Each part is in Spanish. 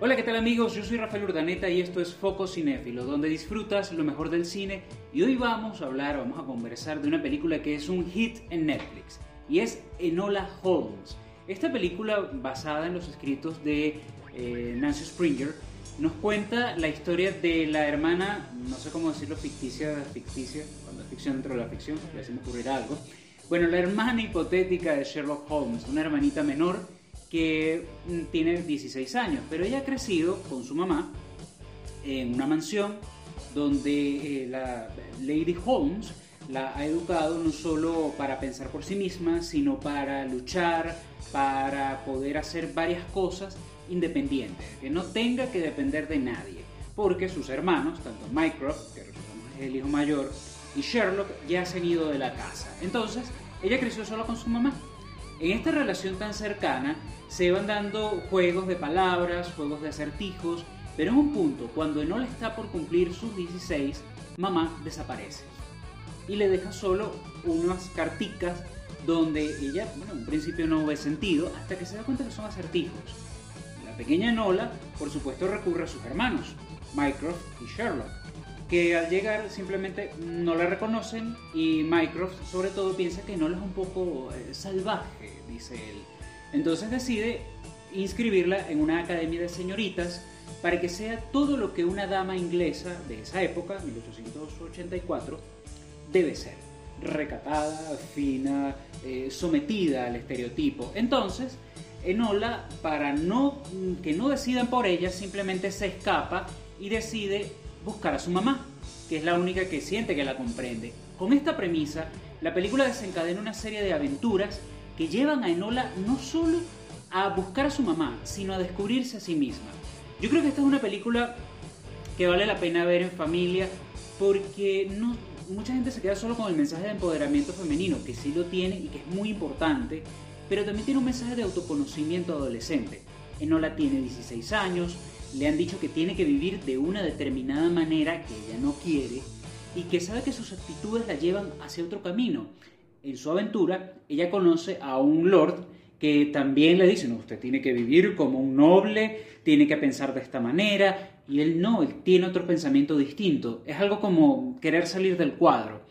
Hola, ¿qué tal amigos? Yo soy Rafael Urdaneta y esto es Foco Cinéfilo, donde disfrutas lo mejor del cine y hoy vamos a hablar, vamos a conversar de una película que es un hit en Netflix y es Enola Holmes. Esta película basada en los escritos de eh, Nancy Springer nos cuenta la historia de la hermana, no sé cómo decirlo, ficticia, ficticia, cuando es ficción dentro de la ficción, ya se me ocurrirá algo. Bueno, la hermana hipotética de Sherlock Holmes, una hermanita menor que mm, tiene 16 años, pero ella ha crecido con su mamá en una mansión donde eh, la Lady Holmes la ha educado no solo para pensar por sí misma, sino para luchar, para poder hacer varias cosas independientes, que no tenga que depender de nadie, porque sus hermanos, tanto Mycroft, que es el hijo mayor, y Sherlock ya se han ido de la casa. Entonces, ella creció solo con su mamá. En esta relación tan cercana se van dando juegos de palabras, juegos de acertijos, pero en un punto, cuando Enola está por cumplir sus 16, mamá desaparece y le deja solo unas carticas donde ella, bueno, en un principio no ve sentido hasta que se da cuenta que son acertijos. La pequeña Enola, por supuesto, recurre a sus hermanos, Mycroft y Sherlock, que al llegar simplemente no la reconocen y Mycroft sobre todo piensa que Enola es un poco eh, salvaje, dice él. Entonces decide inscribirla en una academia de señoritas para que sea todo lo que una dama inglesa de esa época, 1884, debe ser. Recatada, fina, eh, sometida al estereotipo. Entonces, Enola, para no, que no decidan por ella, simplemente se escapa y decide buscar a su mamá, que es la única que siente que la comprende. Con esta premisa, la película desencadena una serie de aventuras que llevan a Enola no solo a buscar a su mamá, sino a descubrirse a sí misma. Yo creo que esta es una película que vale la pena ver en familia porque no, mucha gente se queda solo con el mensaje de empoderamiento femenino, que sí lo tiene y que es muy importante, pero también tiene un mensaje de autoconocimiento adolescente. Enola tiene 16 años, le han dicho que tiene que vivir de una determinada manera que ella no quiere y que sabe que sus actitudes la llevan hacia otro camino en su aventura, ella conoce a un lord que también le dice, no, usted tiene que vivir como un noble, tiene que pensar de esta manera, y él no, él tiene otro pensamiento distinto. Es algo como querer salir del cuadro.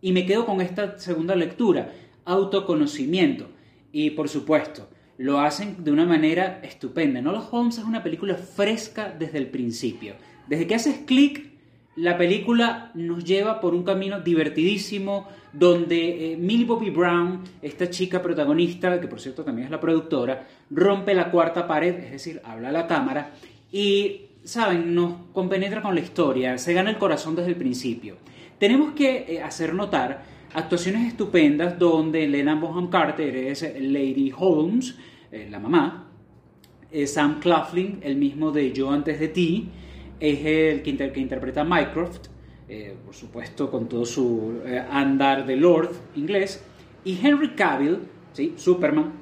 Y me quedo con esta segunda lectura, autoconocimiento. Y por supuesto, lo hacen de una manera estupenda. No los Holmes es una película fresca desde el principio. Desde que haces clic la película nos lleva por un camino divertidísimo donde eh, Millie Bobby Brown, esta chica protagonista, que por cierto también es la productora, rompe la cuarta pared, es decir, habla a la cámara y, saben, nos compenetra con la historia, se gana el corazón desde el principio. Tenemos que eh, hacer notar actuaciones estupendas donde Lena Bonham Carter es Lady Holmes, eh, la mamá, Sam Claflin, el mismo de Yo antes de ti, es el que, interpreta a Mycroft, eh, por supuesto con todo su eh, andar de Lord inglés, y Henry Cavill, ¿sí? Superman,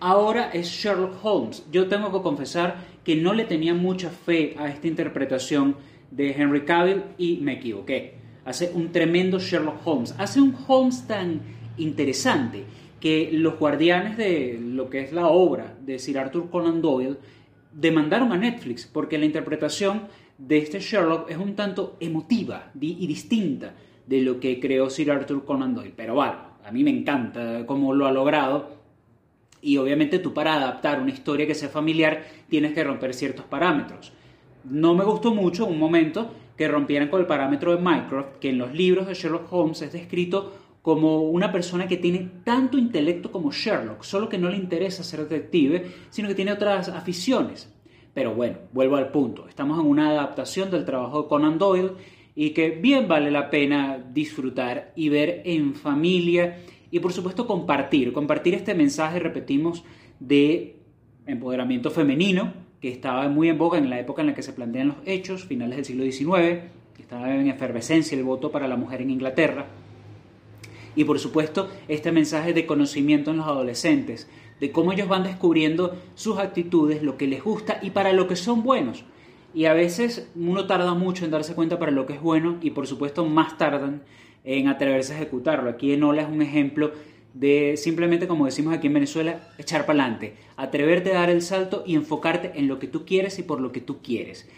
ahora es Sherlock Holmes. Yo tengo que confesar que no le tenía mucha fe a esta interpretación de Henry Cavill y me equivoqué. Hace un tremendo Sherlock Holmes, hace un Holmes tan interesante que los guardianes de lo que es la obra de Sir Arthur Conan Doyle demandaron a Netflix porque la interpretación de este Sherlock es un tanto emotiva y distinta de lo que creó Sir Arthur Conan Doyle. Pero bueno, a mí me encanta cómo lo ha logrado. Y obviamente tú para adaptar una historia que sea familiar tienes que romper ciertos parámetros. No me gustó mucho un momento que rompieran con el parámetro de Mycroft, que en los libros de Sherlock Holmes es descrito como una persona que tiene tanto intelecto como Sherlock, solo que no le interesa ser detective, sino que tiene otras aficiones. Pero bueno, vuelvo al punto. Estamos en una adaptación del trabajo de Conan Doyle y que bien vale la pena disfrutar y ver en familia y por supuesto compartir. Compartir este mensaje, repetimos, de empoderamiento femenino que estaba muy en boga en la época en la que se plantean los hechos, finales del siglo XIX, que estaba en efervescencia el voto para la mujer en Inglaterra. Y por supuesto, este mensaje de conocimiento en los adolescentes, de cómo ellos van descubriendo sus actitudes, lo que les gusta y para lo que son buenos. Y a veces uno tarda mucho en darse cuenta para lo que es bueno y por supuesto más tardan en atreverse a ejecutarlo. Aquí Enola es un ejemplo de simplemente, como decimos aquí en Venezuela, echar para adelante, atreverte a dar el salto y enfocarte en lo que tú quieres y por lo que tú quieres.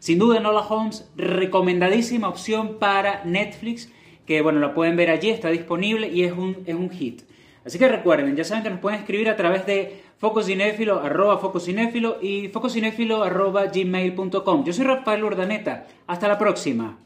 Sin duda, Enola Holmes, recomendadísima opción para Netflix, que bueno, la pueden ver allí, está disponible y es un, es un hit. Así que recuerden, ya saben que nos pueden escribir a través de fococinéfilo, arroba fococinéfilo y fococinéfilo arroba gmail.com. Yo soy Rafael Urdaneta. Hasta la próxima.